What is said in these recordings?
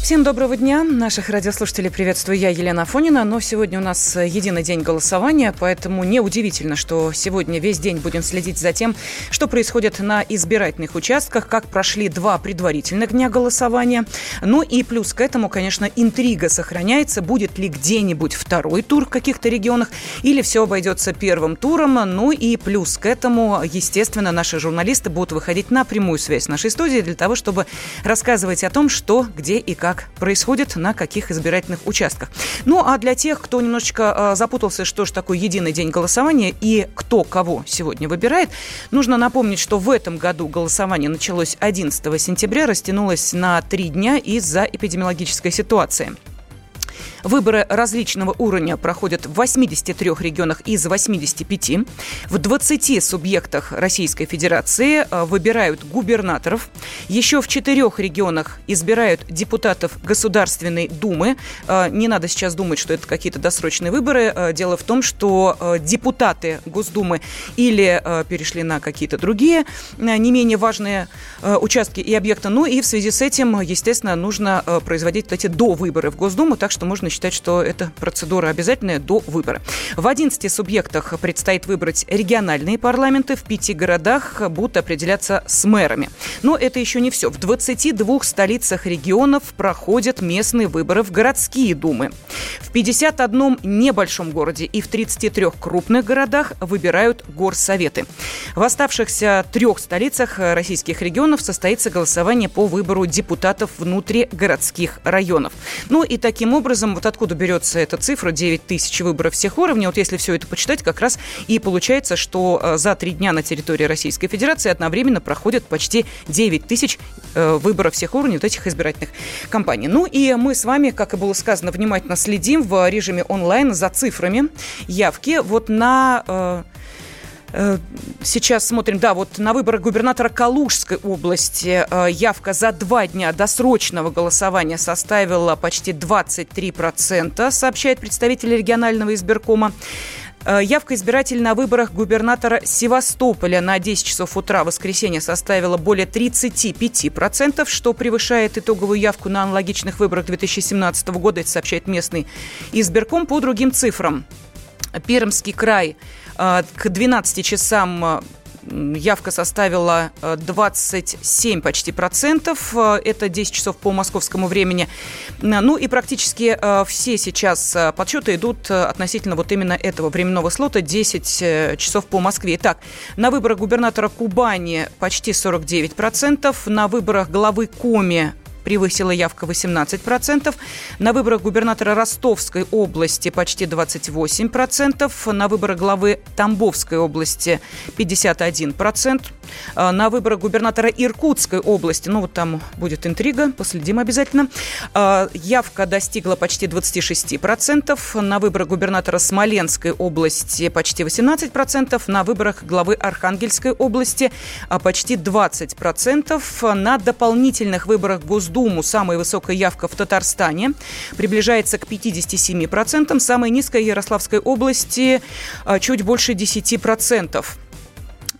Всем доброго дня. Наших радиослушателей приветствую я, Елена Афонина. Но сегодня у нас единый день голосования, поэтому неудивительно, что сегодня весь день будем следить за тем, что происходит на избирательных участках, как прошли два предварительных дня голосования. Ну и плюс к этому, конечно, интрига сохраняется, будет ли где-нибудь второй тур в каких-то регионах, или все обойдется первым туром. Ну и плюс к этому, естественно, наши журналисты будут выходить на прямую связь с нашей студией для того, чтобы рассказывать о том, что, где и как происходит на каких избирательных участках. Ну, а для тех, кто немножечко э, запутался, что же такое единый день голосования и кто кого сегодня выбирает, нужно напомнить, что в этом году голосование началось 11 сентября, растянулось на три дня из-за эпидемиологической ситуации. Выборы различного уровня проходят в 83 регионах из 85. В 20 субъектах Российской Федерации э, выбирают губернаторов. Еще в четырех регионах избирают депутатов Государственной Думы. Э, не надо сейчас думать, что это какие-то досрочные выборы. Э, дело в том, что депутаты Госдумы или перешли на какие-то другие не менее важные участки и объекты. Ну и в связи с этим, естественно, нужно производить эти до выборы в Госдуму, так что можно считать, что эта процедура обязательная до выбора. В 11 субъектах предстоит выбрать региональные парламенты, в пяти городах будут определяться с мэрами. Но это еще не все. В 22 столицах регионов проходят местные выборы в городские думы. В 51 небольшом городе и в 33 крупных городах выбирают горсоветы. В оставшихся трех столицах российских регионов состоится голосование по выбору депутатов внутригородских районов. Ну и таким образом, вот откуда берется эта цифра 9 тысяч выборов всех уровней, вот если все это почитать, как раз и получается, что э, за три дня на территории Российской Федерации одновременно проходят почти 9 тысяч э, выборов всех уровней вот этих избирательных кампаний. Ну и мы с вами, как и было сказано, внимательно следим в режиме онлайн за цифрами явки вот на э, Сейчас смотрим, да, вот на выборах губернатора Калужской области явка за два дня досрочного голосования составила почти 23%, сообщает представитель регионального избиркома. Явка избирателей на выборах губернатора Севастополя на 10 часов утра воскресенья составила более 35%, что превышает итоговую явку на аналогичных выборах 2017 года, это сообщает местный избирком по другим цифрам. Пермский край к 12 часам а, явка составила 27 почти процентов. Это 10 часов по московскому времени. Ну и практически все сейчас подсчеты идут относительно вот именно этого временного слота 10 часов по Москве. Итак, на выборах губернатора Кубани почти 49 процентов, на выборах главы Коми превысила явка 18%. На выборах губернатора Ростовской области почти 28%. На выборах главы Тамбовской области 51%. А, на выборах губернатора Иркутской области, ну вот там будет интрига, последим обязательно, а, явка достигла почти 26%. На выборах губернатора Смоленской области почти 18%. На выборах главы Архангельской области а, почти 20%. На дополнительных выборах Госдумы Думу самая высокая явка в Татарстане приближается к 57%. Самая низкая Ярославской области а, чуть больше 10%.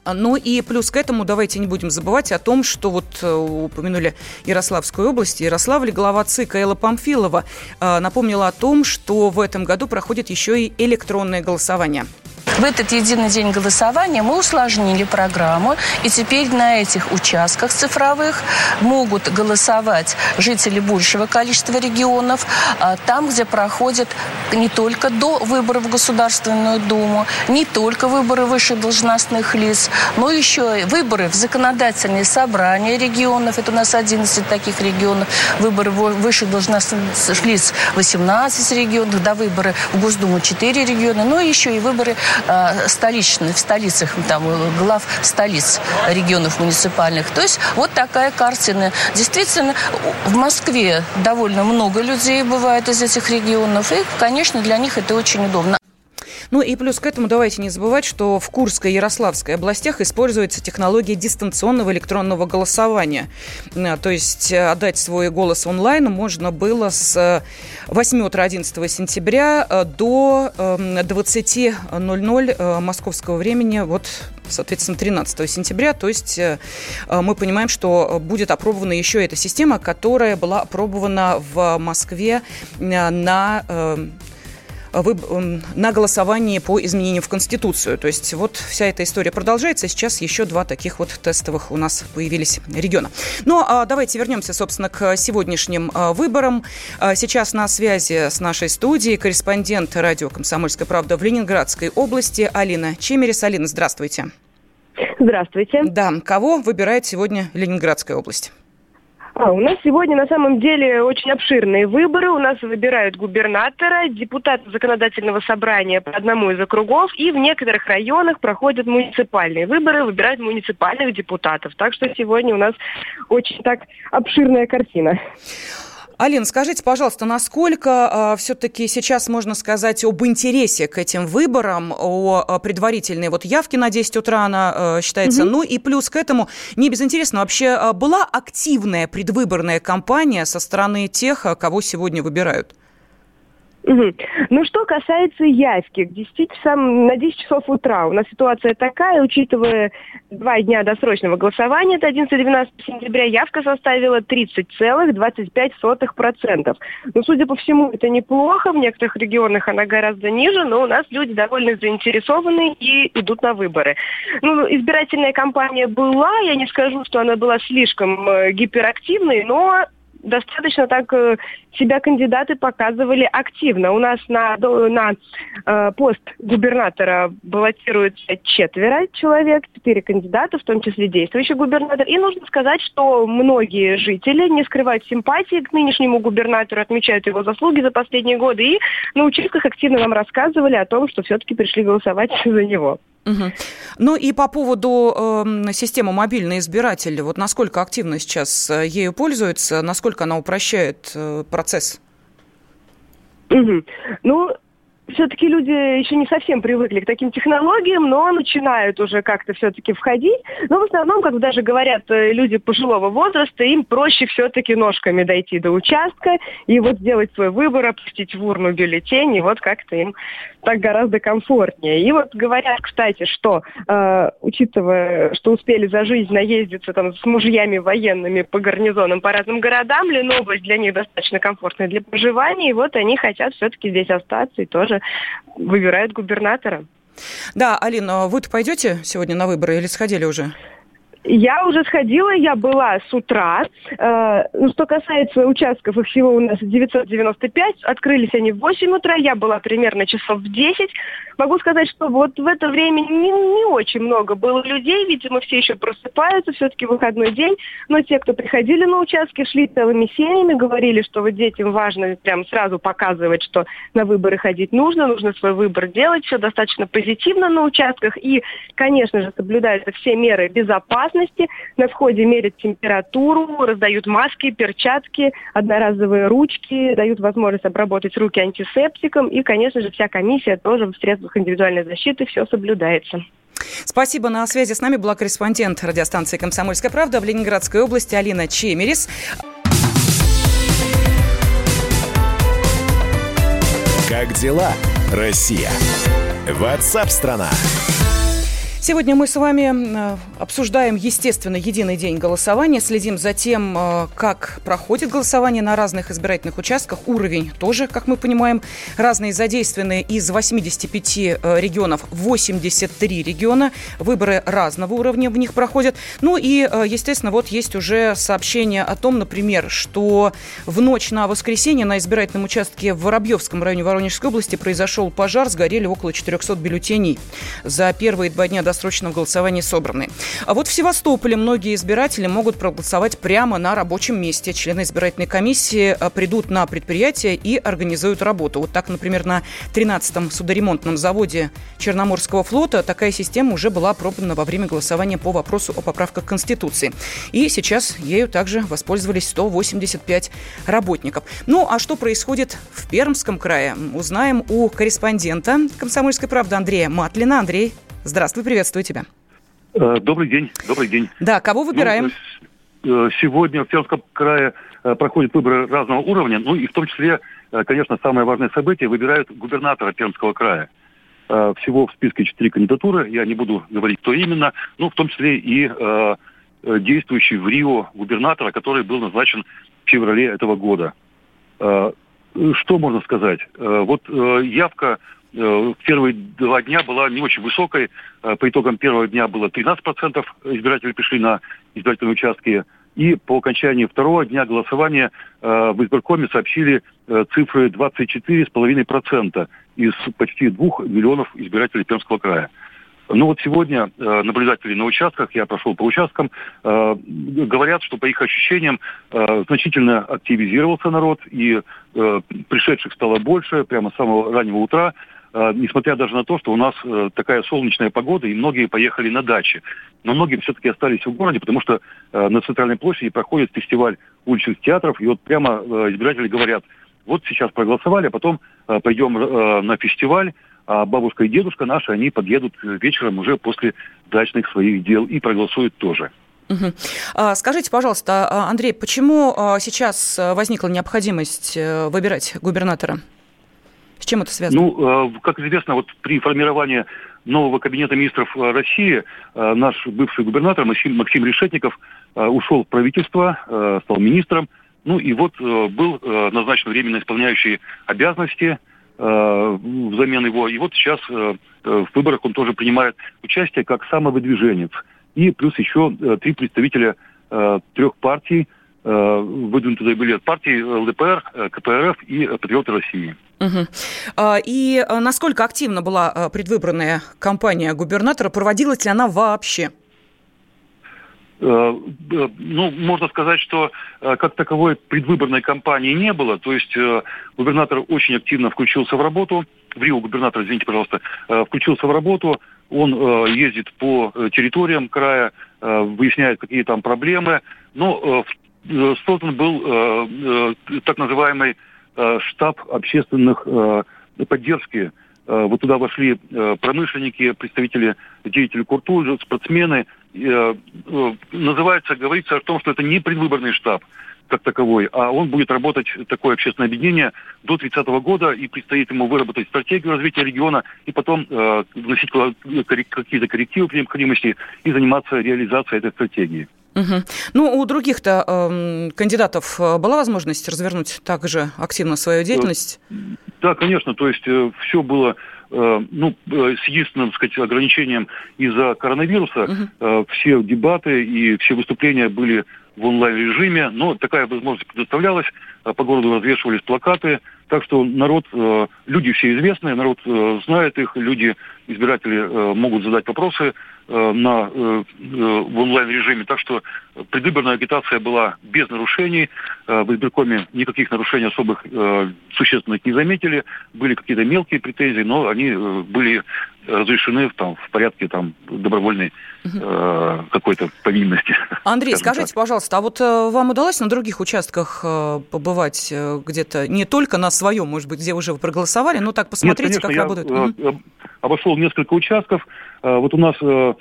Ну и плюс к этому давайте не будем забывать о том, что вот э, упомянули Ярославскую область. Ярославль, глава ЦИК Элла Памфилова э, напомнила о том, что в этом году проходит еще и электронное голосование. В этот единый день голосования мы усложнили программу, и теперь на этих участках цифровых могут голосовать жители большего количества регионов, а, там, где проходят не только до выборов в Государственную Думу, не только выборы высших должностных лиц, но еще и выборы в законодательные собрания регионов, это у нас 11 таких регионов, выборы высших должностных лиц 18 регионов, до выборы в Госдуму 4 региона, но еще и выборы столичных, в столицах, там, глав столиц регионов муниципальных. То есть вот такая картина. Действительно, в Москве довольно много людей бывает из этих регионов, и, конечно, для них это очень удобно. Ну и плюс к этому давайте не забывать, что в Курской и Ярославской областях используется технология дистанционного электронного голосования. Э, то есть э, отдать свой голос онлайн можно было с 8 утра 11 сентября до 20.00 эм, московского времени, вот, соответственно, 13 сентября. То есть мы понимаем, что будет опробована еще эта система, которая была опробована в Москве на на голосовании по изменению в Конституцию. То есть вот вся эта история продолжается. Сейчас еще два таких вот тестовых у нас появились региона. Ну, а давайте вернемся, собственно, к сегодняшним а, выборам. А, сейчас на связи с нашей студией корреспондент радио «Комсомольская правда» в Ленинградской области Алина Чемерис. Алина, здравствуйте. Здравствуйте. Да, кого выбирает сегодня Ленинградская область? А, у нас сегодня на самом деле очень обширные выборы. У нас выбирают губернатора, депутата законодательного собрания по одному из округов, и в некоторых районах проходят муниципальные выборы, выбирают муниципальных депутатов. Так что сегодня у нас очень так обширная картина. Алина, скажите, пожалуйста, насколько э, а, все-таки сейчас можно сказать об интересе к этим выборам, о, о предварительной вот явке на 10 утра она э, считается, угу. ну и плюс к этому, не безинтересно, вообще была активная предвыборная кампания со стороны тех, кого сегодня выбирают? Угу. Ну, что касается явки, к 10 часам, на 10 часов утра у нас ситуация такая, учитывая два дня досрочного голосования, это 11-12 сентября, явка составила 30,25%. Но, судя по всему, это неплохо, в некоторых регионах она гораздо ниже, но у нас люди довольно заинтересованы и идут на выборы. Ну, избирательная кампания была, я не скажу, что она была слишком э, гиперактивной, но достаточно так э, себя кандидаты показывали активно. У нас на, на э, пост губернатора баллотируется четверо человек, четыре кандидата, в том числе действующий губернатор. И нужно сказать, что многие жители не скрывают симпатии к нынешнему губернатору, отмечают его заслуги за последние годы и на участках активно нам рассказывали о том, что все-таки пришли голосовать за него. Угу. Ну и по поводу э, системы мобильный избиратель, вот насколько активно сейчас э, ею пользуется, насколько она упрощает э, процесс? Угу. Ну, все-таки люди еще не совсем привыкли к таким технологиям, но начинают уже как-то все-таки входить. Но в основном, как даже говорят э, люди пожилого возраста, им проще все-таки ножками дойти до участка и вот сделать свой выбор, опустить в урну бюллетень, и вот как-то им так гораздо комфортнее. И вот говорят, кстати, что, э, учитывая, что успели за жизнь наездиться там с мужьями военными по гарнизонам по разным городам, Ленобласть для них достаточно комфортная для проживания, и вот они хотят все-таки здесь остаться и тоже выбирают губернатора. Да, Алина, вы-то пойдете сегодня на выборы или сходили уже? Я уже сходила, я была с утра. Э, ну, что касается участков, их всего у нас 995. Открылись они в 8 утра, я была примерно часов в 10. Могу сказать, что вот в это время не, не очень много было людей. Видимо, все еще просыпаются, все-таки выходной день. Но те, кто приходили на участки, шли целыми семьями, говорили, что вот детям важно прям сразу показывать, что на выборы ходить нужно, нужно свой выбор делать. Все достаточно позитивно на участках. И, конечно же, соблюдаются все меры безопасности безопасности. На входе мерят температуру, раздают маски, перчатки, одноразовые ручки, дают возможность обработать руки антисептиком. И, конечно же, вся комиссия тоже в средствах индивидуальной защиты все соблюдается. Спасибо. На связи с нами была корреспондент радиостанции «Комсомольская правда» в Ленинградской области Алина Чемерис. Как дела, Россия? Ватсап-страна! Сегодня мы с вами э, обсуждаем, естественно, единый день голосования, следим за тем, э, как проходит голосование на разных избирательных участках. Уровень тоже, как мы понимаем, разные задействованные из 85 э, регионов 83 региона. Выборы разного уровня в них проходят. Ну и, естественно, вот есть уже сообщение о том, например, что в ночь на воскресенье на избирательном участке в Воробьевском районе Воронежской области произошел пожар, сгорели около 400 бюллетеней. За первые два дня досрочного голосования собраны. А вот в Севастополе многие избиратели могут проголосовать прямо на рабочем месте. Члены избирательной комиссии а, придут на предприятие и организуют работу. Вот так, например, на 13-м судоремонтном заводе Черноморского флота такая система уже была опробована во время голосования по вопросу о поправках Конституции. И сейчас ею также воспользовались 185 работников. Ну, а что происходит в Пермском крае, узнаем у корреспондента «Комсомольской правды» Андрея Матлина. Андрей, здравствуй, приветствую тебя. Э, добрый день, добрый день. Да, кого выбираем? Ну, сегодня в Пермском крае э, проходят выборы разного уровня, ну и в том числе, конечно, самое важное событие, выбирают губернатора Пермского края. Всего в списке четыре кандидатуры, я не буду говорить, кто именно, ну, в том числе и действующий в Рио губернатора, который был назначен в феврале этого года. Что можно сказать? Вот явка первые два дня была не очень высокой. Э, по итогам первого дня было 13% избирателей пришли на избирательные участки. И по окончании второго дня голосования э, в избиркоме сообщили э, цифры 24,5% из почти двух миллионов избирателей Пермского края. Ну вот сегодня э, наблюдатели на участках, я прошел по участкам, э, говорят, что по их ощущениям э, значительно активизировался народ, и э, пришедших стало больше прямо с самого раннего утра. Э, несмотря даже на то, что у нас э, такая солнечная погода, и многие поехали на дачи. Но многие все-таки остались в городе, потому что э, на центральной площади проходит фестиваль уличных театров, и вот прямо избиратели говорят, вот сейчас проголосовали, а потом пойдем на фестиваль, а бабушка и дедушка наши, они подъедут вечером уже после дачных своих дел и проголосуют тоже. Угу. Скажите, пожалуйста, Андрей, почему сейчас возникла необходимость выбирать губернатора? С чем это связано? Ну, э, как известно, вот при формировании нового кабинета министров э, России э, наш бывший губернатор Максим, Решетников ушел в правительство, стал министром. Ну и вот был назначен временно исполняющий обязанности взамен его. И вот сейчас в выборах он тоже принимает участие как самовыдвиженец. И плюс еще три представителя трех партий, выдвинутые были от партии ЛДПР, КПРФ и Патриоты России. Угу. И насколько активна была предвыборная кампания губернатора? Проводилась ли она вообще? Э, ну, можно сказать, что э, как таковой предвыборной кампании не было. То есть э, губернатор очень активно включился в работу. В Рио губернатор, извините, пожалуйста, включился в работу. Он ездит по территориям края, выясняет, какие там проблемы. Но создан был так называемый Э, штаб общественных э, поддержки. Э, вот туда вошли промышленники, представители деятели культуры, спортсмены. Называется, говорится о том, что это не предвыборный штаб как таковой, а он будет работать, такое общественное объединение, до 30 года, и предстоит ему выработать стратегию развития региона, и потом э, вносить какие-то коррективы при необходимости и заниматься реализацией этой стратегии. Угу. Ну, у других-то э, кандидатов э, была возможность развернуть также активно свою деятельность? Да, конечно. То есть э, все было э, ну, э, с единственным, сказать, ограничением из-за коронавируса. Угу. Э, все дебаты и все выступления были в онлайн-режиме, но такая возможность предоставлялась. Э, по городу развешивались плакаты. Так что народ, э, люди все известные, народ э, знает их, люди, избиратели могут задать вопросы на, в онлайн-режиме. Так что предвыборная агитация была без нарушений. В избиркоме никаких нарушений особых существенных не заметили. Были какие-то мелкие претензии, но они были разрешены там, в порядке там, добровольной э, какой-то повинности. Андрей, скажите, так. пожалуйста, а вот э, вам удалось на других участках э, побывать э, где-то не только на своем, может быть, где уже вы проголосовали, но так посмотрите, Нет, конечно, как работают? Я, угу. обошел несколько участков. Э, вот у нас э,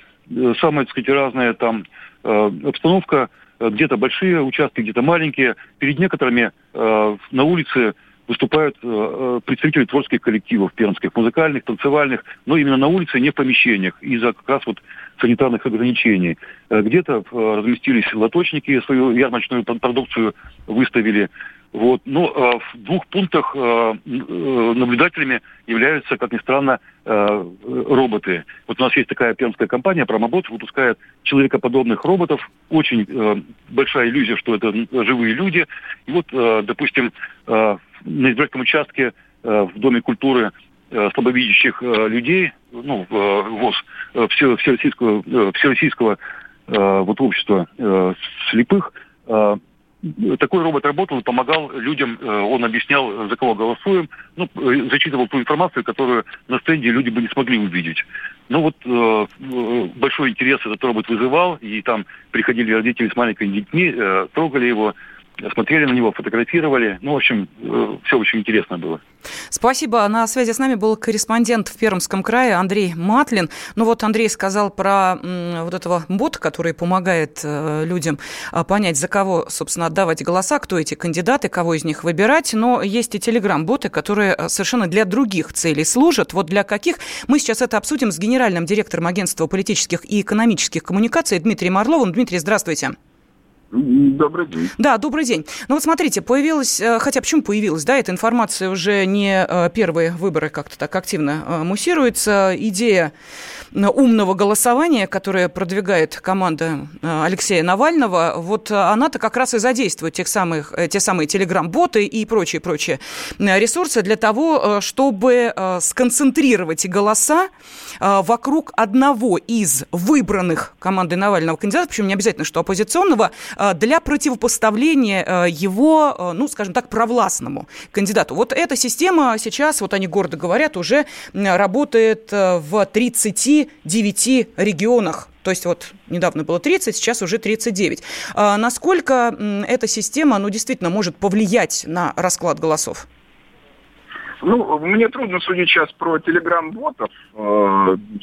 самая, так сказать, разная там э, обстановка. Где-то большие участки, где-то маленькие. Перед некоторыми э, на улице выступают э, э, представители творческих коллективов пермских, музыкальных, танцевальных, но именно на улице, не в помещениях, из-за как раз вот санитарных ограничений. Э, где-то разместились лоточники, свою ярмарочную продукцию выставили. Вот. Но э, в двух пунктах э, наблюдателями являются, как ни странно, э, роботы. Вот у нас есть такая пермская компания, Промобот, выпускает человекоподобных роботов. Очень э, большая иллюзия, что это живые люди. И вот, э, допустим, э, на избирательном участке э, в Доме культуры э, слабовидящих э, людей ну, ВОЗ, Всероссийского, Всероссийского вот общества слепых, такой робот работал и помогал людям, он объяснял, за кого голосуем, ну, зачитывал ту информацию, которую на стенде люди бы не смогли увидеть. Ну вот э, большой интерес этот робот вызывал, и там приходили родители с маленькими детьми, э, трогали его, смотрели на него, фотографировали. Ну, в общем, э, все очень интересно было. Спасибо. На связи с нами был корреспондент в Пермском крае Андрей Матлин. Ну вот Андрей сказал про вот этого бота, который помогает э, людям э, понять, за кого, собственно, отдавать голоса, кто эти кандидаты, кого из них выбирать. Но есть и телеграм-боты, которые совершенно для других целей служат. Вот для каких? Мы сейчас это обсудим с генеральным директором агентства политических и экономических коммуникаций Дмитрием Орловым. Дмитрий, здравствуйте. Добрый день. Да, добрый день. Ну вот смотрите, появилась, э, хотя почему появилась, да, эта информация уже не э, первые выборы как-то так активно э, муссируется. Идея умного голосования, которое продвигает команда Алексея Навального, вот она-то как раз и задействует тех самых, те самые телеграм-боты и прочие-прочие ресурсы для того, чтобы сконцентрировать голоса вокруг одного из выбранных командой Навального кандидатов, причем не обязательно, что оппозиционного, для противопоставления э, его, э, ну, скажем так, провластному кандидату. Вот эта система сейчас, вот они гордо говорят, уже работает в 39 регионах то есть вот недавно было 30, сейчас уже 39. А насколько эта система, ну, действительно может повлиять на расклад голосов? Ну, мне трудно судить сейчас про телеграм-ботов,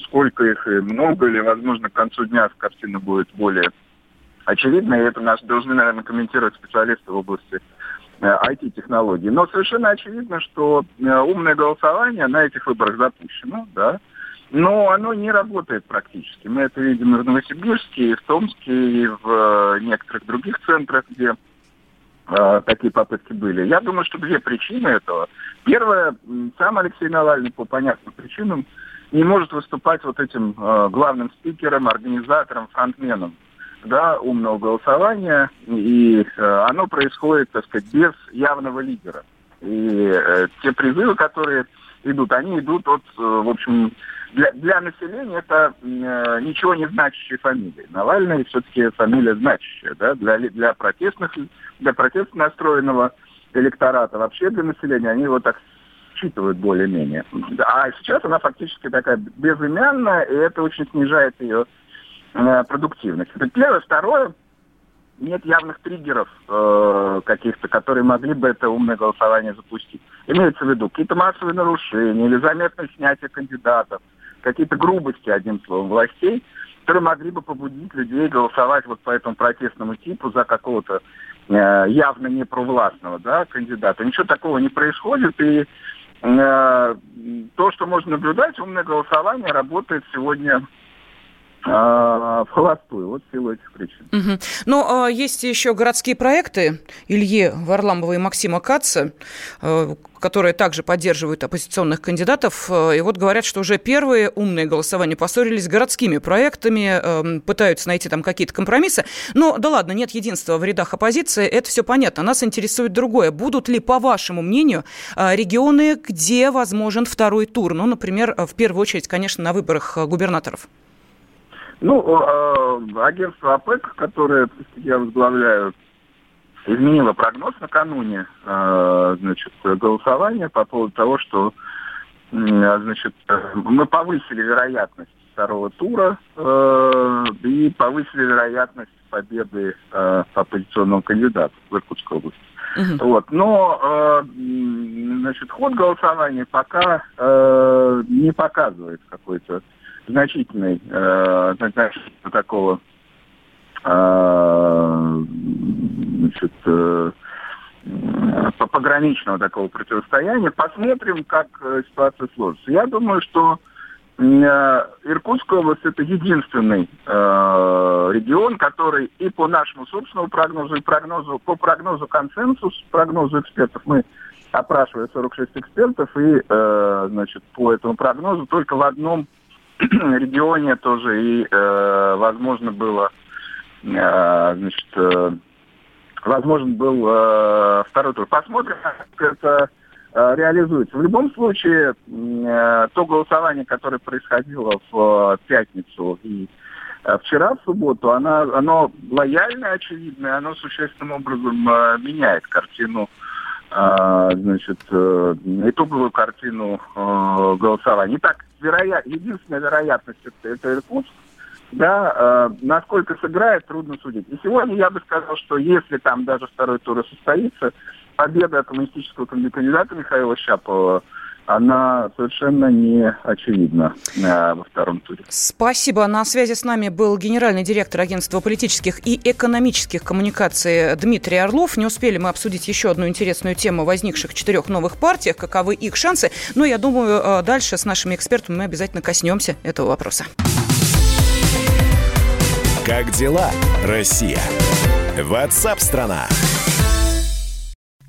сколько их и много ли. Возможно, к концу дня картина будет более очевидно, и это нас должны, наверное, комментировать специалисты в области IT-технологий. Э, Но совершенно очевидно, что э, умное голосование на этих выборах запущено, да, но оно не работает практически. Мы это видим и в Новосибирске, и в Томске, и в э, некоторых других центрах, где такие попытки были. Я думаю, что две причины этого. Первое, сам Алексей Навальный по понятным причинам не может выступать вот этим э, главным спикером, организатором, фронтменом да, умного голосования, и э, оно происходит, так сказать, без явного лидера. И э, те призывы, которые идут, они идут от, э, в общем, для, для населения это э, ничего не значащие фамилии. Навальный все-таки фамилия значащая, да, для, для протестных, для протестно настроенного электората, вообще для населения, они его так считывают более-менее. А сейчас она фактически такая безымянная, и это очень снижает ее продуктивность. Это первое. Второе, нет явных триггеров э, каких-то, которые могли бы это умное голосование запустить. Имеется в виду какие-то массовые нарушения или заметное снятие кандидатов, какие-то грубости, одним словом, властей, которые могли бы побудить людей голосовать вот по этому протестному типу за какого-то э, явно не провластного да, кандидата. Ничего такого не происходит, и э, то, что можно наблюдать, умное голосование работает сегодня в холостую, вот в силу этих причин. Угу. Но э, есть еще городские проекты Ильи Варламова и Максима Каца, э, которые также поддерживают оппозиционных кандидатов. Э, и вот говорят, что уже первые умные голосования поссорились с городскими проектами, э, пытаются найти там какие-то компромиссы. Но да ладно, нет единства в рядах оппозиции, это все понятно. Нас интересует другое. Будут ли, по вашему мнению, э, регионы, где возможен второй тур? Ну, например, в первую очередь, конечно, на выборах губернаторов. Ну, э, агентство АПЭК, которое я возглавляю, изменило прогноз накануне э, значит, голосования по поводу того, что значит, мы повысили вероятность второго тура э, и повысили вероятность победы э, оппозиционного кандидата в Иркутской области. Uh-huh. Вот. Но э, значит, ход голосования пока э, не показывает какой-то значительной, э, такого э, значит, э, пограничного такого противостояния. Посмотрим, как э, ситуация сложится. Я думаю, что э, Иркутская область это единственный э, регион, который и по нашему собственному прогнозу, и прогнозу, по прогнозу консенсус, прогнозу экспертов, мы опрашивали 46 экспертов, и э, значит, по этому прогнозу только в одном регионе тоже и, э, возможно, было, э, значит, э, возможно, был э, второй тур. Посмотрим, как это реализуется. В любом случае, то голосование, которое происходило в пятницу и вчера, в субботу, она, оно лояльное, очевидное, оно существенным образом меняет картину значит, итоговую картину голосования. Итак, вероят, единственная вероятность это, это Иркутск, да, э, насколько сыграет, трудно судить. И сегодня я бы сказал, что если там даже второй тур состоится, победа коммунистического кандидата Михаила Щапова она совершенно не очевидна э, во втором туре. Спасибо. На связи с нами был генеральный директор агентства политических и экономических коммуникаций Дмитрий Орлов. Не успели мы обсудить еще одну интересную тему возникших четырех новых партиях, каковы их шансы. Но я думаю, э, дальше с нашими экспертами мы обязательно коснемся этого вопроса. Как дела, Россия? Ватсап-страна!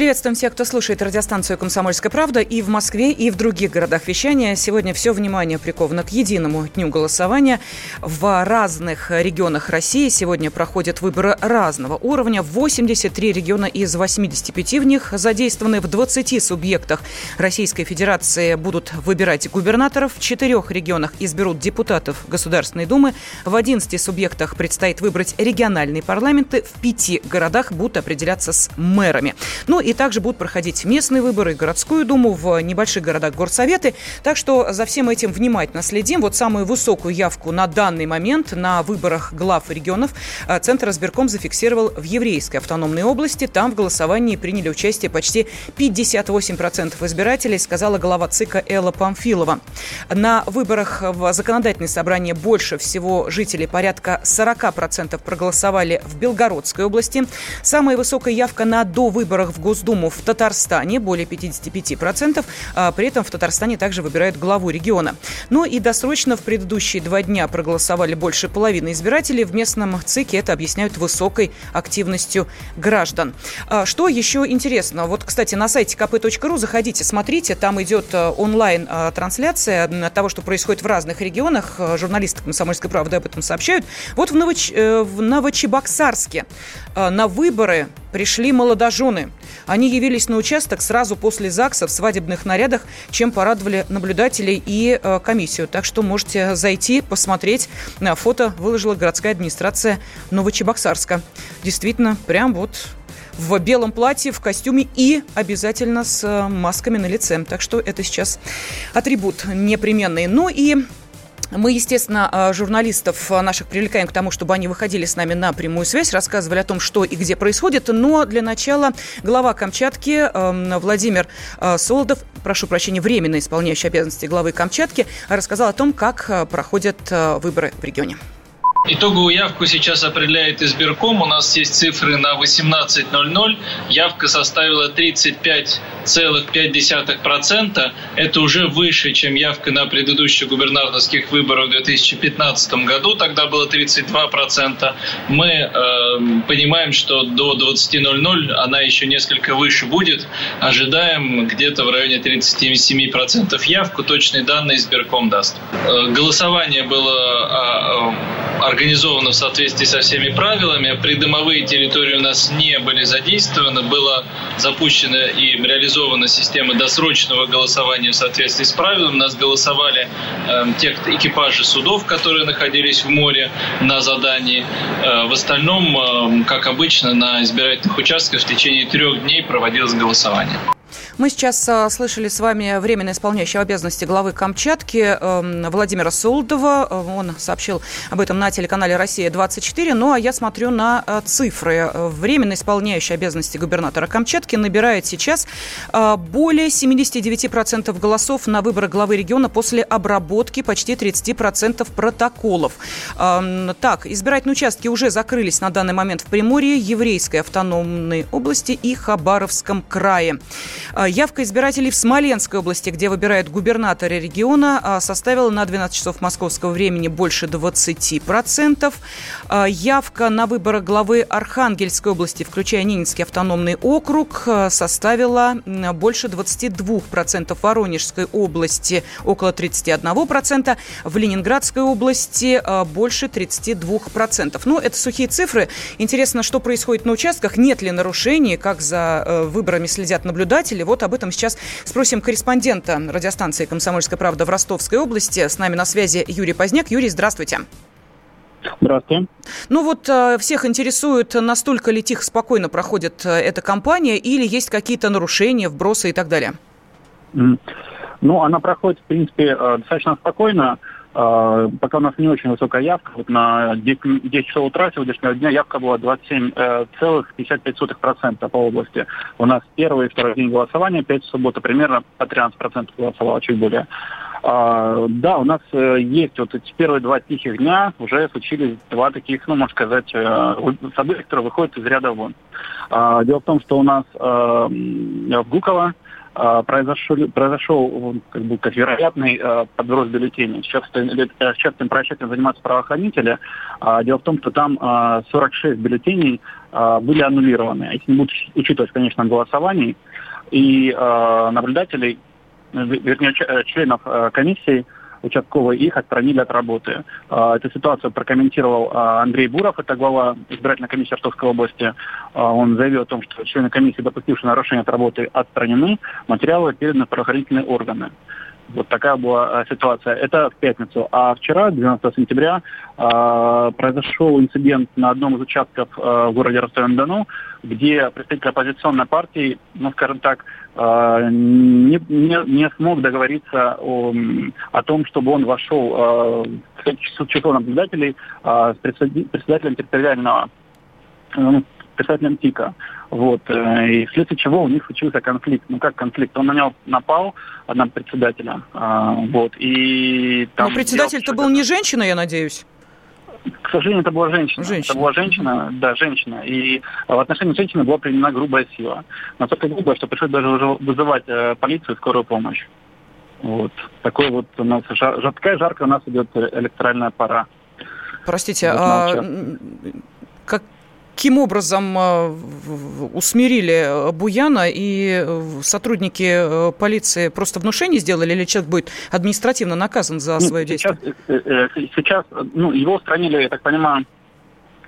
Приветствуем всех, кто слушает радиостанцию «Комсомольская правда» и в Москве, и в других городах вещания. Сегодня все внимание приковано к единому дню голосования. В разных регионах России сегодня проходят выборы разного уровня. 83 региона из 85 в них задействованы. В 20 субъектах Российской Федерации будут выбирать губернаторов. В четырех регионах изберут депутатов Государственной Думы. В 11 субъектах предстоит выбрать региональные парламенты. В пяти городах будут определяться с мэрами. Ну и также будут проходить местные выборы, городскую думу, в небольших городах горсоветы. Так что за всем этим внимательно следим. Вот самую высокую явку на данный момент на выборах глав регионов э, Центр избирком зафиксировал в Еврейской автономной области. Там в голосовании приняли участие почти 58% избирателей, сказала глава ЦИКа Элла Памфилова. На выборах в законодательное собрание больше всего жителей, порядка 40% проголосовали в Белгородской области. Самая высокая явка на довыборах в Госдуму в Татарстане, более 55%. А при этом в Татарстане также выбирают главу региона. Ну и досрочно в предыдущие два дня проголосовали больше половины избирателей. В местном ЦИКе это объясняют высокой активностью граждан. А что еще интересно? Вот, кстати, на сайте kp.ru заходите, смотрите, там идет э, онлайн-трансляция того, что происходит в разных регионах. Журналисты «Комсомольской правды» об этом сообщают. Вот в, Новоч... Э, в Новочебоксарске э, на выборы пришли молодожены. Они явились на участок сразу после ЗАГСа в свадебных нарядах, чем порадовали наблюдателей и э, комиссию. Так что можете зайти, посмотреть. Фото выложила городская администрация Новочебоксарска. Действительно, прям вот в белом платье, в костюме и обязательно с э, масками на лице. Так что это сейчас атрибут непременный. Ну и мы, естественно, а, журналистов наших привлекаем к тому, чтобы они выходили с нами на прямую связь, рассказывали о том, что и где происходит. Но для начала глава Камчатки эм, Владимир э, Солодов, прошу прощения, временно исполняющий обязанности главы Камчатки, рассказал о том, как проходят выборы в регионе. Итоговую явку сейчас определяет избирком. У нас есть цифры на 18.00. Явка составила 35,5%. Это уже выше, чем явка на предыдущих губернаторских выборах в 2015 году. Тогда было 32%. Мы э, понимаем, что до 20.00 она еще несколько выше будет. Ожидаем где-то в районе 37% явку. Точные данные избирком даст. Э, голосование было а, организовано в соответствии со всеми правилами. Придомовые территории у нас не были задействованы. Была запущена и реализована система досрочного голосования в соответствии с правилами. У нас голосовали э, те экипажи судов, которые находились в море на задании. Э, в остальном, э, как обычно, на избирательных участках в течение трех дней проводилось голосование. Мы сейчас а, слышали с вами временно исполняющего обязанности главы Камчатки э, Владимира Солдова. Он сообщил об этом на телеканале «Россия-24». Ну, а я смотрю на э, цифры. Временно исполняющий обязанности губернатора Камчатки набирает сейчас э, более 79% голосов на выборы главы региона после обработки почти 30% протоколов. Э, так, избирательные участки уже закрылись на данный момент в Приморье, Еврейской автономной области и Хабаровском крае. Явка избирателей в Смоленской области, где выбирают губернатора региона, а, составила на 12 часов московского времени больше 20%. А, явка на выборы главы Архангельской области, включая Ненецкий автономный округ, а, составила больше 22%. В Воронежской области около 31%. В Ленинградской области больше 32%. Ну, это сухие цифры. Интересно, что происходит на участках, нет ли нарушений, как за э, выборами следят наблюдатели. Вот вот об этом сейчас спросим корреспондента радиостанции «Комсомольская правда» в Ростовской области. С нами на связи Юрий Поздняк. Юрий, здравствуйте. Здравствуйте. Ну вот э, всех интересует, настолько ли тихо, спокойно проходит э, эта кампания или есть какие-то нарушения, вбросы и так далее? Ну, она проходит, в принципе, э, достаточно спокойно. А, пока у нас не очень высокая явка, вот на 10, 10 часов утра сегодняшнего дня явка была 27,55% э, по области. У нас первый и второй день голосования, 5 в субботу, примерно по 13% голосовало, чуть более. А, да, у нас э, есть вот эти первые два тихих дня, уже случились два таких, ну, можно сказать, э, события, которые выходят из ряда вон. А, дело в том, что у нас в Гуково а, произошел, произошел как бы, как вероятный э, подброс бюллетеней. Сейчас, сейчас этим происшествием занимаются правоохранители. А, дело в том, что там 46 бюллетеней были аннулированы. Если не будут учитывать, конечно, голосований. И наблюдателей, вернее, членов комиссии, участковые, их отстранили от работы. А, эту ситуацию прокомментировал а, Андрей Буров, это глава избирательной комиссии Ростовской области. А, он заявил о том, что члены комиссии, допустившие нарушение от работы, отстранены, материалы переданы в правоохранительные органы. Вот такая была ситуация. Это в пятницу. А вчера, 12 сентября, произошел инцидент на одном из участков в городе Ростове-на-Дону, где представитель оппозиционной партии, ну, скажем так, не, не, не смог договориться о, о том, чтобы он вошел в число наблюдателей с председателем территориального ну, председателем ТИКа. Вот. Э, и вследствие чего у них случился конфликт. Ну как конфликт? Он на него напал, на председателя. Вот. И там Но председатель-то был не женщина, я надеюсь? К сожалению, это была женщина. женщина. Это была женщина, да, женщина. И в отношении женщины была применена грубая сила. Настолько грубая, что пришлось даже уже вызывать э, полицию и скорую помощь. Вот. Такой вот у нас жар, такая жаркая у нас идет электоральная пора. Простите, вот а как, каким образом э, усмирили Буяна и э, сотрудники э, полиции просто внушение сделали или человек будет административно наказан за Нет, свое сейчас, действие? Сейчас ну, его устранили, я так понимаю,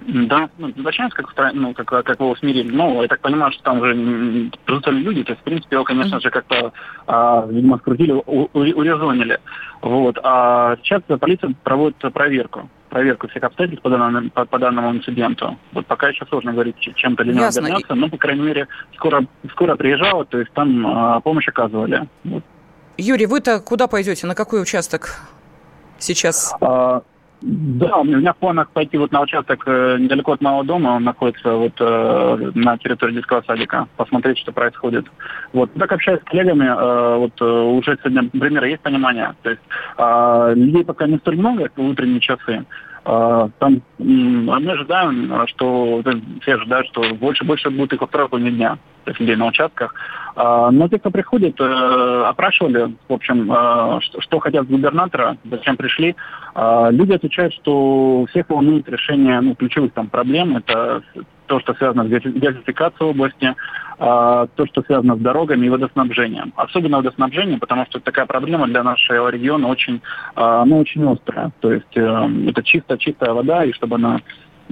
да, ну, зачем, как, ну, как, как его усмирили? Ну, я так понимаю, что там же присутствовали люди, то есть, в принципе, его, конечно же, как-то, а, видимо, скрутили, урезонили. Вот. А сейчас полиция проводит проверку проверку всех обстоятельств по данному, по, по данному инциденту. Вот пока еще сложно говорить, чем-то ли не обернется, но, по крайней мере, скоро, скоро приезжала, то есть там а, помощь оказывали. Вот. Юрий, вы-то куда пойдете? На какой участок сейчас? А, да, у меня в планах пойти вот на участок э, недалеко от моего дома, он находится вот э, на территории детского садика, посмотреть, что происходит. Вот, так общаюсь с коллегами, э, вот э, уже сегодня, например, есть понимание, то есть э, людей пока не столь много, в утренние часы, а, там мы ожидаем, что все ожидают, что больше больше будет их во второй половине дня, то есть людей на участках. А, но те, кто приходит, э, опрашивали, в общем, э, что хотят губернатора, зачем пришли. А, люди отвечают, что всех волнует решение ну, ключевых там проблем. Это то, что связано с газификацией области, а, то, что связано с дорогами и водоснабжением. Особенно водоснабжение, потому что такая проблема для нашего региона очень, ну, очень острая. То есть э, это чисто-чистая вода, и чтобы она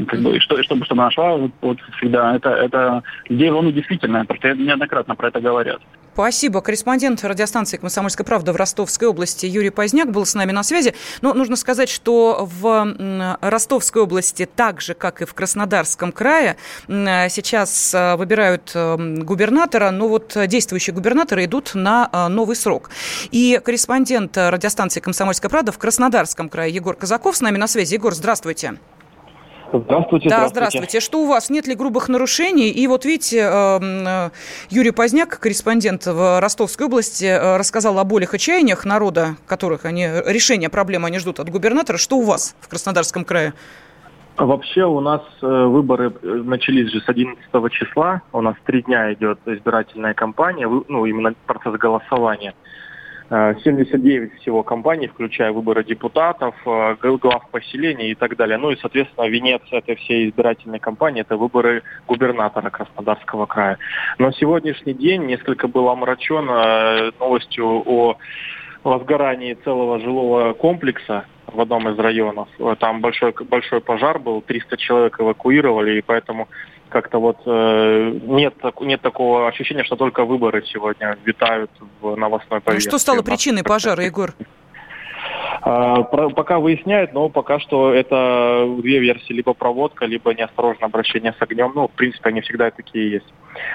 как бы, и что, и чтобы, чтобы она шла вот, вот всегда, это, это людей волнует действительно, потому что неоднократно про это говорят. Спасибо. Корреспондент радиостанции «Комсомольская правда» в Ростовской области Юрий Поздняк был с нами на связи. Но нужно сказать, что в Ростовской области, так же, как и в Краснодарском крае, сейчас э, выбирают э, губернатора, но вот действующие губернаторы идут на э, новый срок. И корреспондент радиостанции «Комсомольская правда» в Краснодарском крае Егор Казаков с нами на связи. Егор, здравствуйте. Здравствуйте. Да, здравствуйте. здравствуйте. Что у вас? Нет ли грубых нарушений? И вот видите, эм, э, Юрий Поздняк, корреспондент в Ростовской области, э, рассказал о болях и чаяниях народа, которых они, решения проблемы они ждут от губернатора. Что у вас в Краснодарском крае? Вообще у нас э, выборы начались же с 11 числа. У нас три дня идет избирательная кампания, ну, именно процесс голосования. 79 всего компаний, включая выборы депутатов, э, глав поселений и так далее. Ну и, соответственно, венец этой всей избирательной кампании – это выборы губернатора Краснодарского края. Но сегодняшний день несколько был омрачен э, новостью о возгорании целого жилого комплекса в одном из районов. Там большой, большой пожар был, 300 человек эвакуировали, и поэтому как-то вот э, нет, нет такого ощущения, что только выборы сегодня витают в новостной повестке. Что стало причиной пожара, Егор? А, пока выясняют, но пока что это две версии, либо проводка, либо неосторожное обращение с огнем. Ну, в принципе, они всегда такие есть.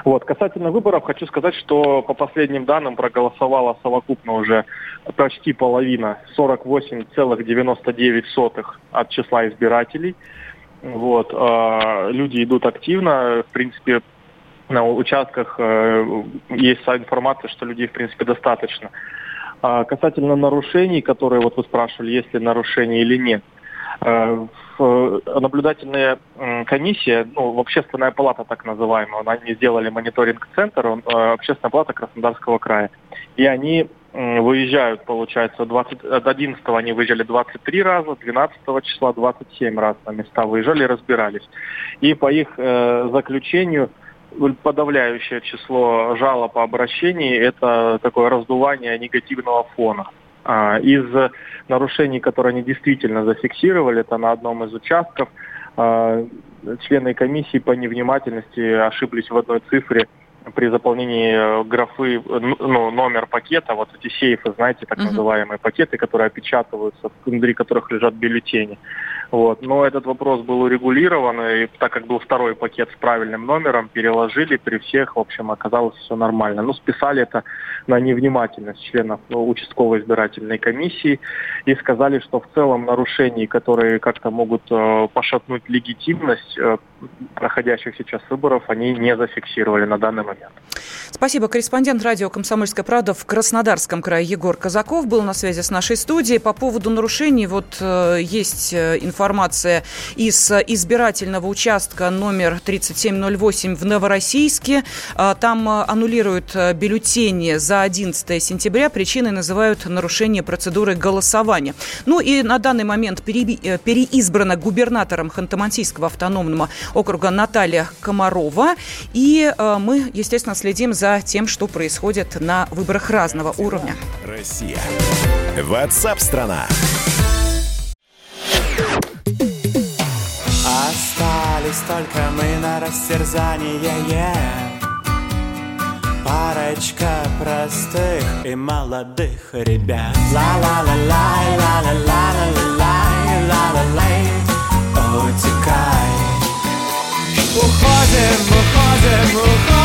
Вот. Касательно выборов, хочу сказать, что по последним данным проголосовала совокупно уже почти половина, 48,99 от числа избирателей. Вот. А, люди идут активно. В принципе, на участках э, есть информация, что людей, в принципе, достаточно. А касательно нарушений, которые вот вы спрашивали, есть ли нарушения или нет. Э, наблюдательная комиссия, ну, общественная палата так называемая, они сделали мониторинг-центр, э, общественная палата Краснодарского края. И они выезжают, получается, 20, от 11 они выезжали 23 раза, 12 числа 27 раз на места выезжали, разбирались. И по их э, заключению подавляющее число жалоб по обращении – это такое раздувание негативного фона. А, из нарушений, которые они действительно зафиксировали, это на одном из участков, а, члены комиссии по невнимательности ошиблись в одной цифре – при заполнении э, графы, ну, номер пакета, вот эти сейфы, знаете, так uh-huh. называемые пакеты, которые опечатываются, внутри которых лежат бюллетени. Вот. Но этот вопрос был урегулирован, и так как был второй пакет с правильным номером, переложили при всех, в общем, оказалось все нормально. Ну, списали это на невнимательность членов участковой избирательной комиссии и сказали, что в целом нарушений, которые как-то могут э, пошатнуть легитимность э, проходящих сейчас выборов, они не зафиксировали на данный момент. Спасибо. Корреспондент радио «Комсомольская правда» в Краснодарском крае Егор Казаков был на связи с нашей студией. По поводу нарушений вот э, есть э, информация из избирательного участка номер 3708 в Новороссийске. Э, там э, аннулируют э, бюллетени за 11 сентября. Причиной называют нарушение процедуры голосования. Ну и на данный момент пере, э, переизбрана губернатором Ханты-Мансийского автономного округа Наталья Комарова. И э, мы, естественно, следим за тем, что происходит на выборах разного уровня. Россия. Ватсап-страна! Остались только мы на растерзание Парочка простых и молодых ребят Ла-ла-ла-лай, ла-ла-ла-ла-ла-лай, ла-ла-лай Утекай Уходим, уходим, уходим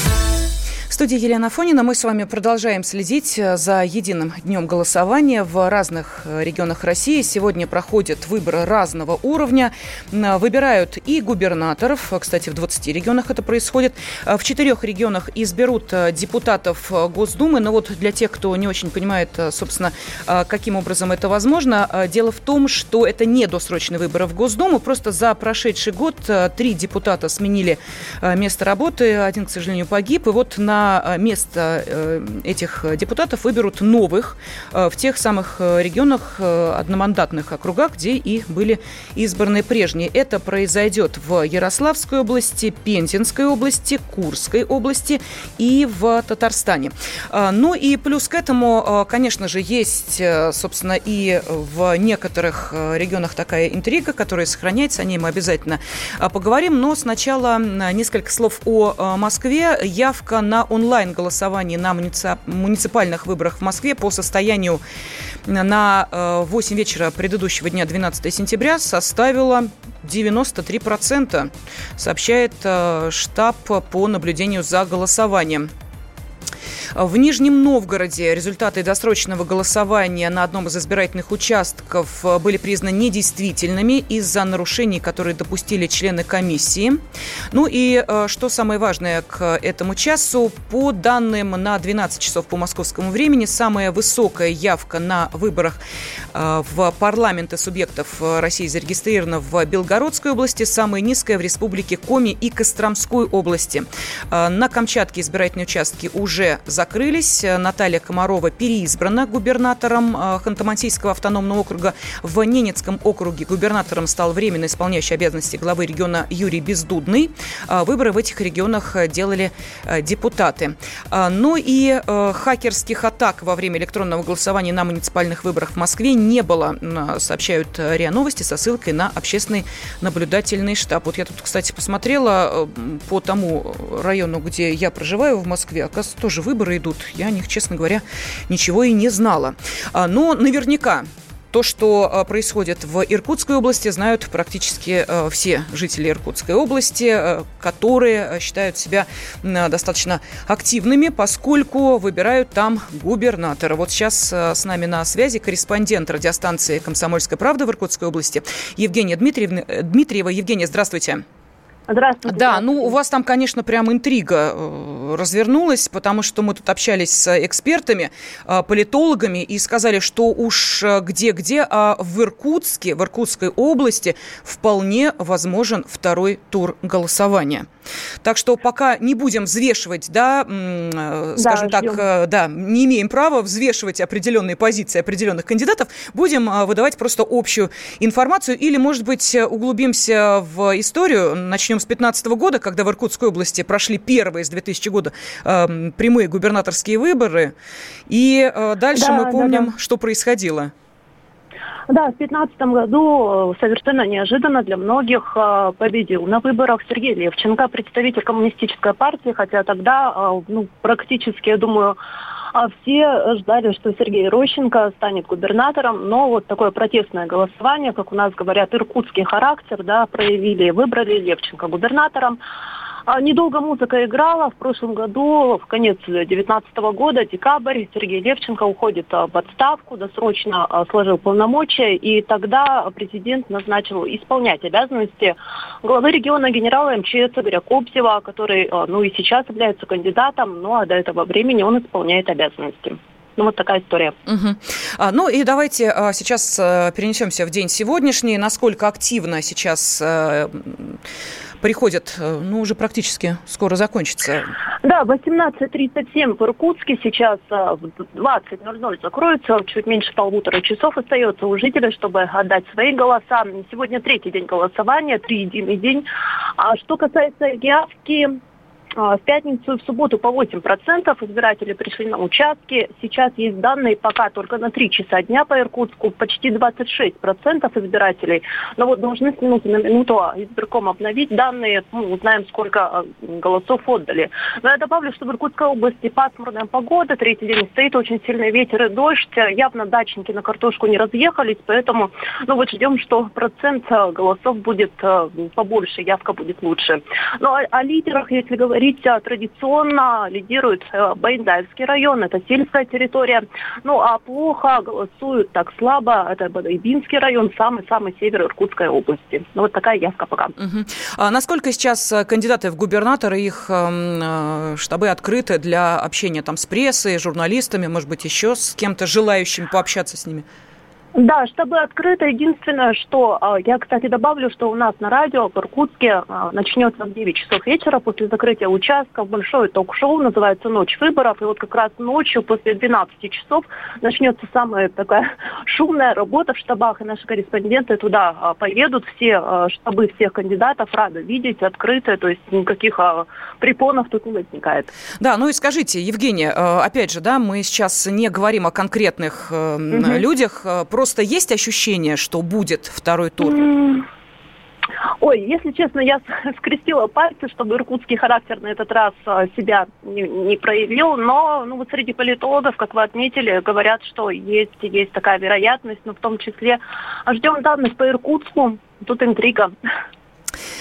студии Елена Фонина мы с вами продолжаем следить э, за единым днем голосования в разных э, регионах России. Сегодня проходят выборы разного уровня. Выбирают и губернаторов. Кстати, в 20 регионах это происходит. Э, в четырех регионах изберут депутатов Госдумы. Но вот для тех, кто не очень понимает, собственно, каким образом это возможно, дело в том, что это не досрочные выборы в Госдуму. Просто за прошедший год три депутата сменили место работы. Один, к сожалению, погиб. И вот на э, место э, этих депутатов выберут новых э, в тех самых регионах, одномандатных округах, где и были избраны прежние. Это произойдет в Ярославской области, Пензенской области, Курской области и в Татарстане. Ну и плюс к этому, конечно же, есть, собственно, и в некоторых регионах такая интрига, которая сохраняется, о ней мы обязательно поговорим. Но сначала несколько слов о Москве. Явка на онлайн-голосование на муници- муниципальных выборах в Москве по состоянию на э, 8 вечера предыдущего дня, 12 сентября, составила 93%, сообщает э, штаб по наблюдению за голосованием. В Нижнем Новгороде результаты досрочного голосования на одном из избирательных участков э, были признаны недействительными из-за нарушений, которые допустили члены комиссии. Ну и э, что самое важное к этому часу, по данным на 12 часов по московскому времени, самая высокая явка на выборах э, в парламенты субъектов России зарегистрирована в Белгородской области, самая низкая в республике Коми и Костромской области. На Камчатке избирательные участки уже закрылись. Наталья Комарова переизбрана губернатором э, Ханты-Мансийского автономного округа. В Ненецком округе губернатором стал временно исполняющий обязанности главы региона Юрий Бездудный. Э, Выборы в этих регионах э, делали депутаты. Ну и хакерских атак во время электронного голосования на муниципальных выборах в Москве не было, сообщают РИА Новости со ссылкой на общественный наблюдательный штаб. Вот я тут, кстати, посмотрела по тому району, где я проживаю в Москве. Оказывается, тоже выборы идут. Я о них, честно говоря, ничего и не знала. А, Но наверняка то, что э, происходит в Иркутской области, знают практически э, все жители Иркутской области, которые считают себя достаточно активными, поскольку выбирают там губернатора. Вот сейчас с нами на связи корреспондент радиостанции «Комсомольская правда» в Иркутской области Евгения Дмитриевна. э, Дмитриева. Евгения, здравствуйте. Здравствуйте. Да, ну у вас там, конечно, прям интрига э, развернулась, потому что мы тут общались с экспертами, э, политологами и сказали, что уж э, где-где, а в Иркутске, в Иркутской области вполне возможен второй тур голосования. Так что пока не будем взвешивать, да, э, скажем так, ждем. э, да, не имеем права взвешивать определенные позиции определенных кандидатов, будем э, выдавать просто общую информацию или, может быть, углубимся в историю, начнем с 2015 года, когда в Иркутской области прошли первые с 2000 года э, прямые губернаторские выборы, и дальше Да, мы да, помним, да. что происходило. Да, в 2015 году э, совершенно неожиданно для многих э, победил на выборах Сергей Левченко, представитель коммунистической партии, хотя тогда, э, ну, практически, я думаю, все ждали, что Сергей Рощенко станет губернатором, но вот такое протестное голосование, как у нас говорят, иркутский характер, да, проявили, выбрали Левченко губернатором. А, Недолго музыка играла. В прошлом году, в конец 2019 года, декабрь, Сергей Левченко уходит а, в отставку, досрочно а, сложил полномочия, и тогда президент назначил исполнять обязанности главы региона генерала МЧС Игоря Кобзева, который, ну и сейчас является кандидатом, ну а до этого времени он исполняет обязанности. Ну вот такая история. Мгм. А, ну и давайте а, сейчас а, перенесемся в день сегодняшний. Насколько активно сейчас а, приходят, а, ну уже практически скоро закончится. Да, 18.37 в Иркутске, сейчас а, в 20.00 закроется, чуть меньше полутора часов остается у жителей, чтобы отдать свои голоса. Сегодня третий день голосования, три единый день. А что касается явки, В пятницу и в субботу по 8% избирателей пришли на участки. Сейчас есть данные пока только на 3 часа дня по Иркутску. Почти 26% избирателей. Но вот должны с минуты на минуту а, избирком обновить данные. Ну, узнаем, сколько а, голосов отдали. Но я добавлю, что в Иркутской области пасмурная погода. Третий день стоит очень сильный ветер и дождь. Явно дачники на картошку не разъехались. Поэтому ну, вот ждем, что процент а, голосов будет а, побольше, явка будет лучше. Ну, а о лидерах, если говорить, а, традиционно лидирует э, Байндаевский район, это сельская территория. Ну, а плохо голосуют так слабо, это Бадайбинский район, самый-самый север Иркутской области. Ну, вот такая явка пока. Мгм. А насколько сейчас а, кандидаты в губернаторы, их ам, а, штабы открыты для общения там с прессой, журналистами, может быть, еще с кем-то желающим пообщаться с ними? Да, чтобы открыто, единственное, что а, я, кстати, добавлю, что у нас на радио в Иркутске а, начнется в 9 часов вечера после закрытия участков большое ток-шоу, называется «Ночь выборов». И вот как раз ночью после 12 часов начнется самая такая шумная работа в штабах, и наши корреспонденты туда а, поедут. Все штабы всех кандидатов рады видеть, открытые, то есть никаких препонов тут не возникает. Да, ну и скажите, Евгения, опять же, да, мы сейчас не говорим о конкретных Мгм. людях, э, просто есть ощущение, что будет второй тур? Ой, если честно, я скрестила пальцы, чтобы иркутский характер на этот раз а, себя не, не проявил, но ну, вот среди политологов, как вы отметили, говорят, что есть, есть такая вероятность, но в том числе а ждем данных по Иркутску, тут интрига.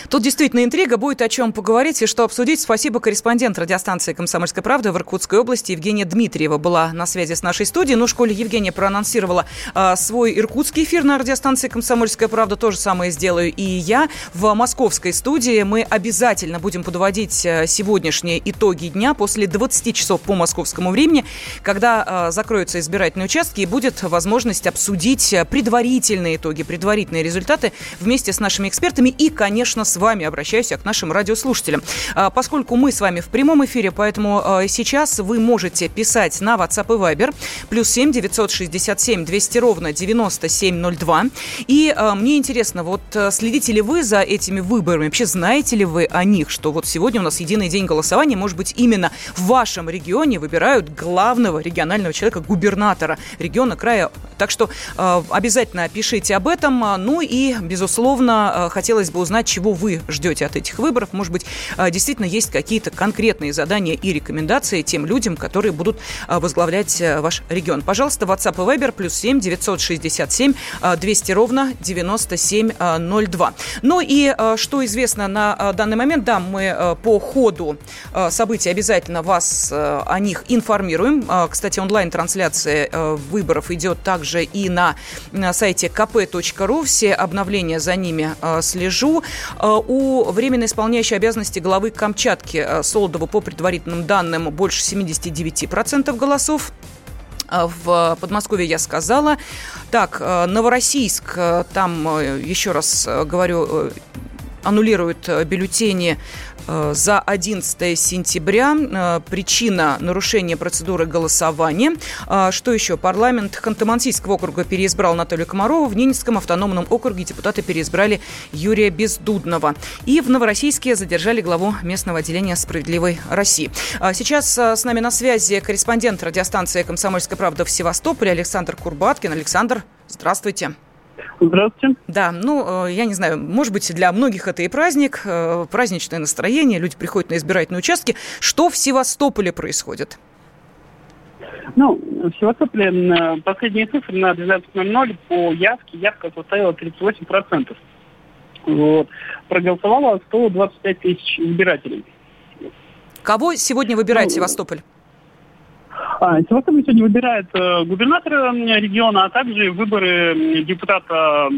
Тут действительно интрига, будет о чем поговорить и что обсудить. Спасибо, корреспондент радиостанции «Комсомольская правда» в Иркутской области Евгения Дмитриева была на связи с нашей студией. Ну, школе Евгения проанонсировала а, свой иркутский эфир на радиостанции «Комсомольская правда». То же самое сделаю и я. В московской студии мы обязательно будем подводить а, сегодняшние итоги дня после 20 часов по московскому времени, когда а, закроются избирательные участки и будет возможность обсудить предварительные итоги, предварительные результаты вместе с нашими экспертами и, конечно, с вами. Обращаюсь я к нашим радиослушателям. А, Поскольку мы с вами в прямом эфире, поэтому а, сейчас вы можете писать на WhatsApp и Viber плюс 7 967 200 ровно 9702. И а, мне интересно, вот а, следите ли вы за этими выборами? Вообще знаете ли вы о них, что вот сегодня у нас единый день голосования, может быть, именно в вашем регионе выбирают главного регионального человека, губернатора региона, края. Так что обязательно пишите об этом. А, Ну и, безусловно, хотелось бы узнать, чего вы ждете от этих выборов. Может быть, э, действительно есть какие-то конкретные задания и рекомендации тем людям, которые будут э, возглавлять э, ваш регион. Пожалуйста, WhatsApp и Viber плюс 7 967 э, 200 ровно 9702. Ну и э, что известно на данный момент, да, мы по ходу событий обязательно вас о них информируем. Кстати, онлайн-трансляция э, выборов идет также и на сайте kp.ru. Все обновления за ними слежу. Э, У временно исполняющей обязанности главы Камчатки э, Солодова по предварительным данным больше 79% голосов. А В Подмосковье я сказала. Так, э, Новороссийск, э, там, э, еще раз э, говорю, э, аннулируют э, бюллетени э, за 11 сентября. Э, Причина нарушения процедуры голосования. Что еще? Парламент Ханты-Мансийского округа переизбрал Анатолия Комарова. В Ненецком автономном округе депутаты переизбрали Юрия Бездудного. И в Новороссийске задержали главу местного отделения «Справедливой России». Сейчас с нами на связи корреспондент радиостанции «Комсомольская правда» в Севастополе Александр Курбаткин. Александр, здравствуйте. Здравствуйте. Да, ну, э, я не знаю, может быть, для многих это и праздник, э, праздничное настроение, люди приходят на избирательные участки. Что в Севастополе происходит? Ну, в Севастополе м, последние цифры на 12.00 по явке явка составила 38%. Вот. Проголосовало 125 тысяч избирателей. Кого сегодня выбирает Ну, Севастополь? А, Севастополь сегодня выбирает э, губернатора региона, а также выборы депутата,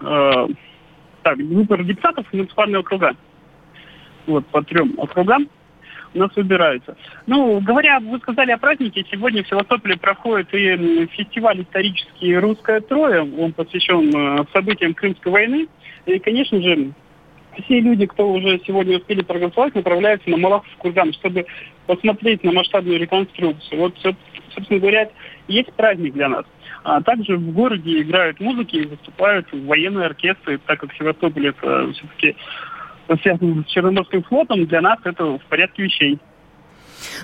э, так, выборы депутатов муниципального округа. Вот, по трем округам у нас выбираются. Ну, говоря, вы сказали о празднике, сегодня в Севастополе проходит и фестиваль исторический «Русское трое». Он посвящен э, событиям Крымской войны. И, конечно же, все люди, кто уже сегодня успели проголосовать, направляются на Малахов курган, чтобы посмотреть на масштабную реконструкцию. Вот, соб- собственно говоря, есть праздник для нас. А также в городе играют музыки и выступают военные оркестры, так как Севастополь это все-таки связан с Черноморским флотом, для нас это в порядке вещей.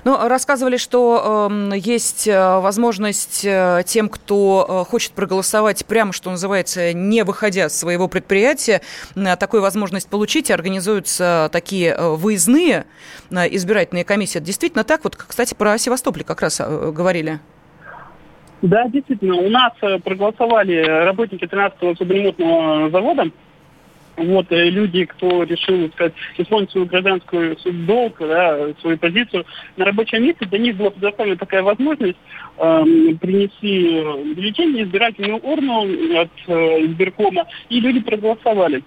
Ну, рассказывали, что эм, есть э, возможность э, тем, кто э, хочет проголосовать прямо, что называется, не выходя с своего предприятия, э, такую возможность получить. Организуются такие выездные избирательные комиссии. Это действительно так? Вот, кстати, про Севастополь как раз говорили. Да, действительно, у нас проголосовали работники 13-го судоремонтного завода. Вот э, люди, кто решил, сказать, исполнить свою гражданскую долг, да, свою позицию на рабочем месте, для них была предоставлена такая возможность эм, принести э, бюллетень, избирательную урну от э, избиркома, и люди проголосовали.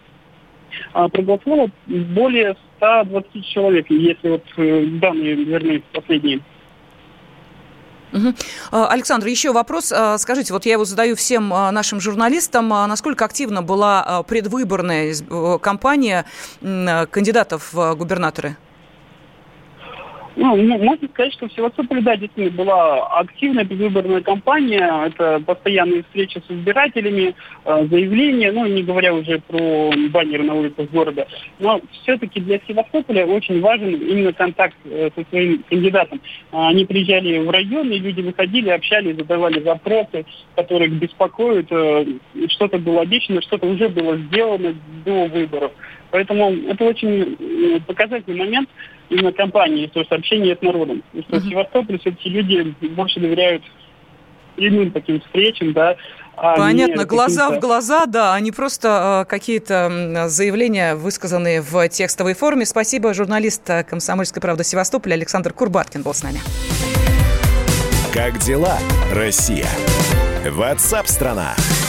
А, проголосовало более 120 человек, если вот э, данные верны последние. Угу. Александр, еще вопрос. А, скажите, вот я его задаю всем а, нашим журналистам. Насколько активна была предвыборная кампания кандидатов в губернаторы? Ну, можно сказать, что в Севастополе, да, действительно была активная предвыборная кампания. Это постоянные встречи с избирателями, э, заявления, ну, не говоря уже про баннеры на улицах города. Но все-таки для Севастополя очень важен именно контакт э, со своим кандидатом. Они приезжали в район, и люди выходили, общались, задавали вопросы, которые беспокоят. Э, что-то было обещано, что-то уже было сделано до выборов. Поэтому это очень показательный момент именно кампании, то есть общение с народом. И что uh-huh. в Севастополе все-таки люди больше доверяют прямым таким встречам, да, а Понятно, глаза в глаза, да, а не просто э, какие-то заявления, высказанные в текстовой форме. Спасибо, журналист э, «Комсомольской правды» Севастополя Александр Курбаткин был с нами. Как дела, Россия? Ватсап-страна! страна